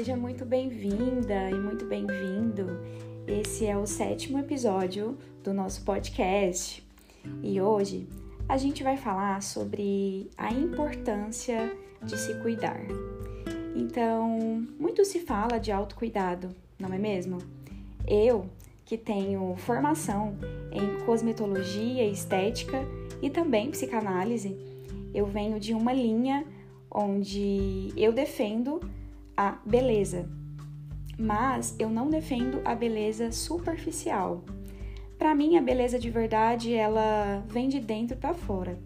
seja muito bem-vinda e muito bem-vindo. Esse é o sétimo episódio do nosso podcast e hoje a gente vai falar sobre a importância de se cuidar. Então, muito se fala de autocuidado, não é mesmo? Eu, que tenho formação em cosmetologia estética e também psicanálise, eu venho de uma linha onde eu defendo a beleza, mas eu não defendo a beleza superficial. Para mim, a beleza de verdade ela vem de dentro para fora.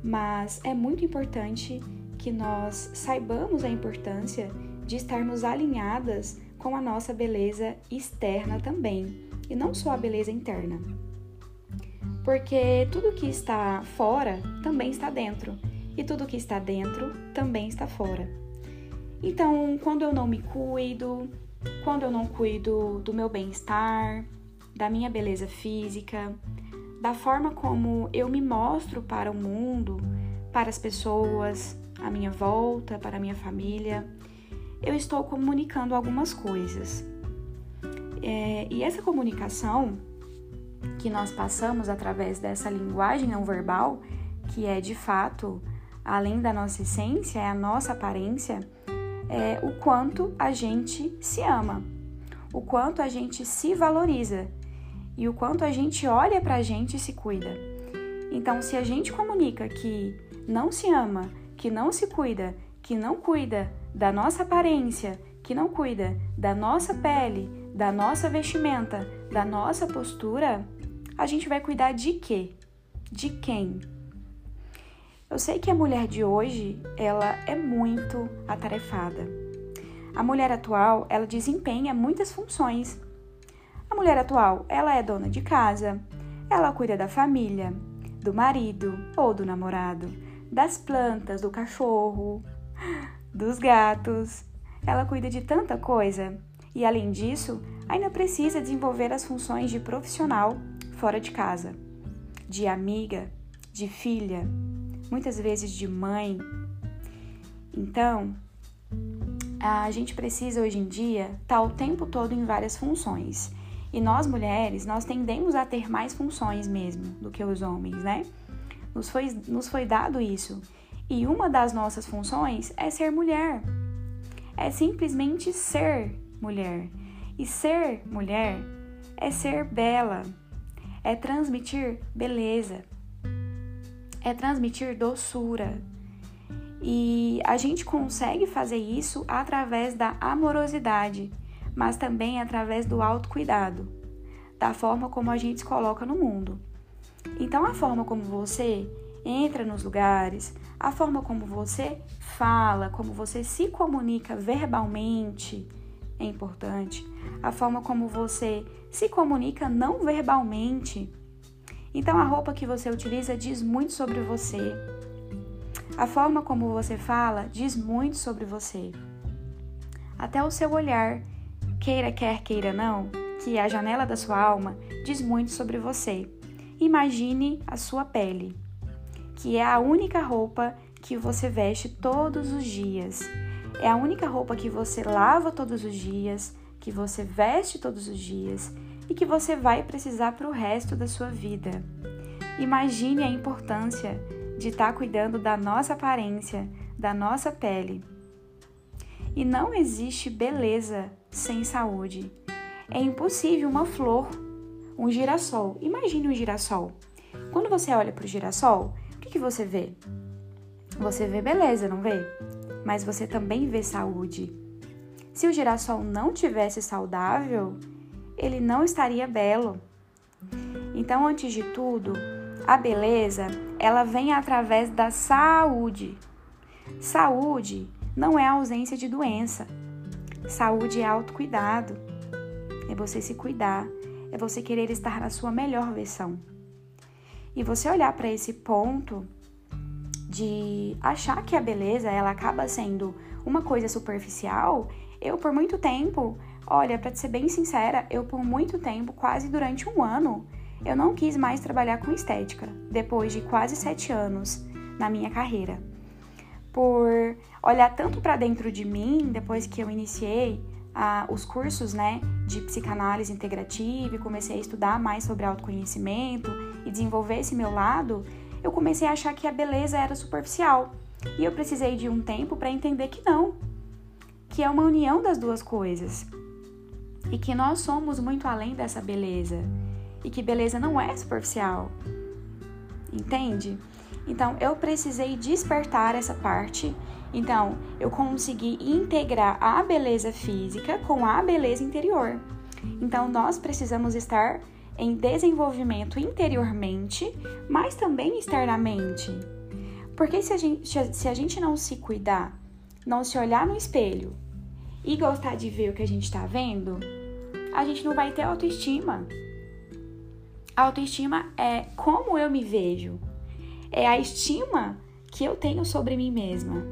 Mas é muito importante que nós saibamos a importância de estarmos alinhadas com a nossa beleza externa também, e não só a beleza interna. Porque tudo que está fora também está dentro, e tudo que está dentro também está fora. Então, quando eu não me cuido, quando eu não cuido do meu bem-estar, da minha beleza física, da forma como eu me mostro para o mundo, para as pessoas à minha volta, para a minha família, eu estou comunicando algumas coisas. É, e essa comunicação que nós passamos através dessa linguagem não verbal, que é de fato, além da nossa essência, é a nossa aparência é, o quanto a gente se ama, o quanto a gente se valoriza e o quanto a gente olha para a gente e se cuida. Então, se a gente comunica que não se ama, que não se cuida, que não cuida da nossa aparência, que não cuida da nossa pele, da nossa vestimenta, da nossa postura, a gente vai cuidar de quê? De quem? Eu sei que a mulher de hoje, ela é muito atarefada. A mulher atual, ela desempenha muitas funções. A mulher atual, ela é dona de casa, ela cuida da família, do marido ou do namorado, das plantas, do cachorro, dos gatos. Ela cuida de tanta coisa e, além disso, ainda precisa desenvolver as funções de profissional fora de casa, de amiga, de filha, muitas vezes de mãe. Então, a gente precisa hoje em dia estar tá o tempo todo em várias funções. E nós mulheres, nós tendemos a ter mais funções mesmo do que os homens, né? Nos foi, nos foi dado isso. E uma das nossas funções é ser mulher. É simplesmente ser mulher. E ser mulher é ser bela, é transmitir beleza, é transmitir doçura. E a gente consegue fazer isso através da amorosidade, mas também através do autocuidado, da forma como a gente se coloca no mundo. Então, a forma como você entra nos lugares, a forma como você fala, como você se comunica verbalmente é importante. A forma como você se comunica não verbalmente então a roupa que você utiliza diz muito sobre você. A forma como você fala diz muito sobre você. Até o seu olhar, queira quer queira não, que é a janela da sua alma, diz muito sobre você. Imagine a sua pele, que é a única roupa que você veste todos os dias. É a única roupa que você lava todos os dias, que você veste todos os dias e que você vai precisar para o resto da sua vida. Imagine a importância de estar tá cuidando da nossa aparência, da nossa pele. E não existe beleza sem saúde. É impossível uma flor, um girassol. Imagine um girassol. Quando você olha para o girassol, o que, que você vê? Você vê beleza, não vê? Mas você também vê saúde. Se o girassol não tivesse saudável, ele não estaria belo. Então, antes de tudo, a beleza, ela vem através da saúde. Saúde não é ausência de doença. Saúde é autocuidado. É você se cuidar, é você querer estar na sua melhor versão. E você olhar para esse ponto de achar que a beleza ela acaba sendo uma coisa superficial, eu por muito tempo Olha, para ser bem sincera, eu por muito tempo, quase durante um ano, eu não quis mais trabalhar com estética, depois de quase sete anos na minha carreira. por olhar tanto para dentro de mim depois que eu iniciei ah, os cursos, né, de psicanálise integrativa e comecei a estudar mais sobre autoconhecimento e desenvolver esse meu lado, eu comecei a achar que a beleza era superficial. E eu precisei de um tempo para entender que não, que é uma união das duas coisas. E que nós somos muito além dessa beleza. E que beleza não é superficial. Entende? Então eu precisei despertar essa parte. Então eu consegui integrar a beleza física com a beleza interior. Então nós precisamos estar em desenvolvimento interiormente, mas também externamente. Porque se a gente, se a gente não se cuidar, não se olhar no espelho e gostar de ver o que a gente está vendo, a gente não vai ter autoestima. A autoestima é como eu me vejo, é a estima que eu tenho sobre mim mesma.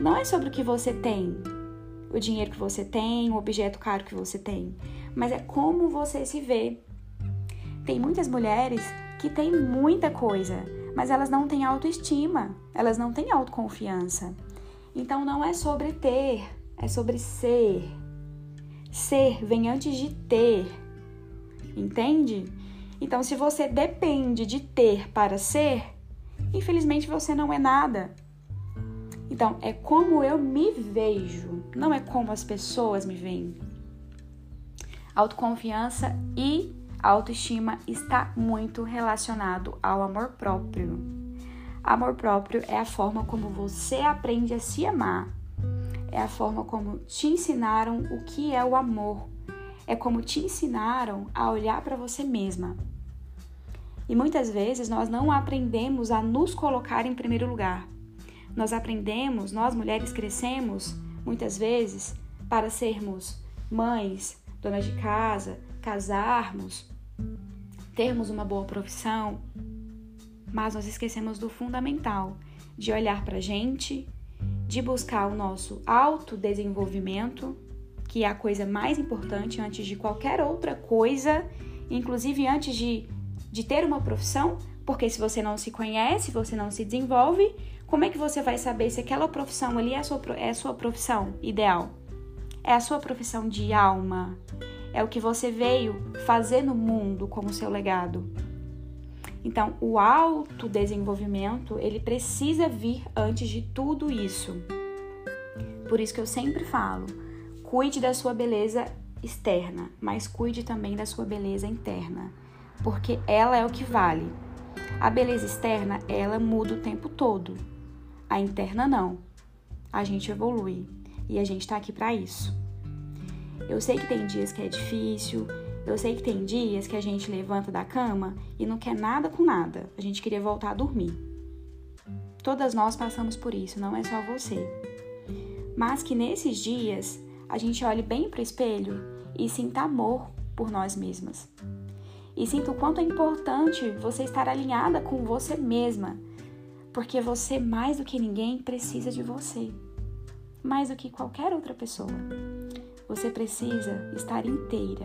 Não é sobre o que você tem, o dinheiro que você tem, o objeto caro que você tem, mas é como você se vê. Tem muitas mulheres que têm muita coisa, mas elas não têm autoestima, elas não têm autoconfiança. Então não é sobre ter, é sobre ser. Ser vem antes de ter. Entende? Então, se você depende de ter para ser, infelizmente você não é nada. Então, é como eu me vejo, não é como as pessoas me veem. Autoconfiança e autoestima está muito relacionado ao amor próprio. Amor próprio é a forma como você aprende a se amar. É a forma como te ensinaram o que é o amor. É como te ensinaram a olhar para você mesma. E muitas vezes nós não aprendemos a nos colocar em primeiro lugar. Nós aprendemos, nós mulheres crescemos muitas vezes para sermos mães, donas de casa, casarmos, termos uma boa profissão, mas nós esquecemos do fundamental, de olhar para a gente, de buscar o nosso autodesenvolvimento, que é a coisa mais importante antes de qualquer outra coisa, inclusive antes de de ter uma profissão, porque se você não se conhece, você não se desenvolve, como é que você vai saber se aquela profissão ali é a sua, é a sua profissão ideal? É a sua profissão de alma? É o que você veio fazer no mundo como seu legado? Então, o autodesenvolvimento, ele precisa vir antes de tudo isso. Por isso que eu sempre falo, cuide da sua beleza externa, mas cuide também da sua beleza interna porque ela é o que vale. A beleza externa, ela muda o tempo todo. A interna não. A gente evolui e a gente tá aqui para isso. Eu sei que tem dias que é difícil, eu sei que tem dias que a gente levanta da cama e não quer nada com nada. A gente queria voltar a dormir. Todas nós passamos por isso, não é só você. Mas que nesses dias a gente olhe bem para o espelho e sinta amor por nós mesmas e sinta o quanto é importante você estar alinhada com você mesma, porque você, mais do que ninguém, precisa de você, mais do que qualquer outra pessoa. Você precisa estar inteira,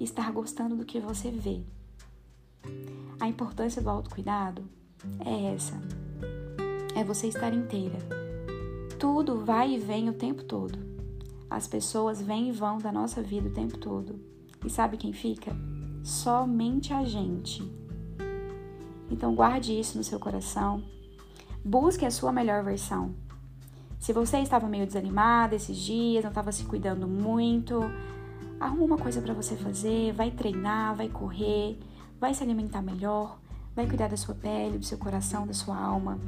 estar gostando do que você vê. A importância do autocuidado é essa: é você estar inteira. Tudo vai e vem o tempo todo. As pessoas vêm e vão da nossa vida o tempo todo. E sabe quem fica? somente a gente. Então guarde isso no seu coração. Busque a sua melhor versão. Se você estava meio desanimada esses dias, não estava se cuidando muito, arruma uma coisa para você fazer, vai treinar, vai correr, vai se alimentar melhor, vai cuidar da sua pele, do seu coração, da sua alma,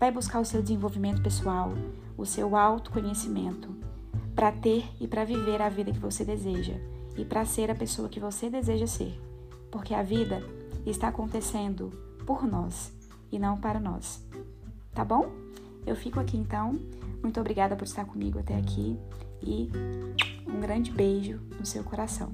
vai buscar o seu desenvolvimento pessoal, o seu autoconhecimento, para ter e para viver a vida que você deseja e para ser a pessoa que você deseja ser, porque a vida está acontecendo por nós e não para nós. Tá bom? Eu fico aqui então. Muito obrigada por estar comigo até aqui e um grande beijo no seu coração.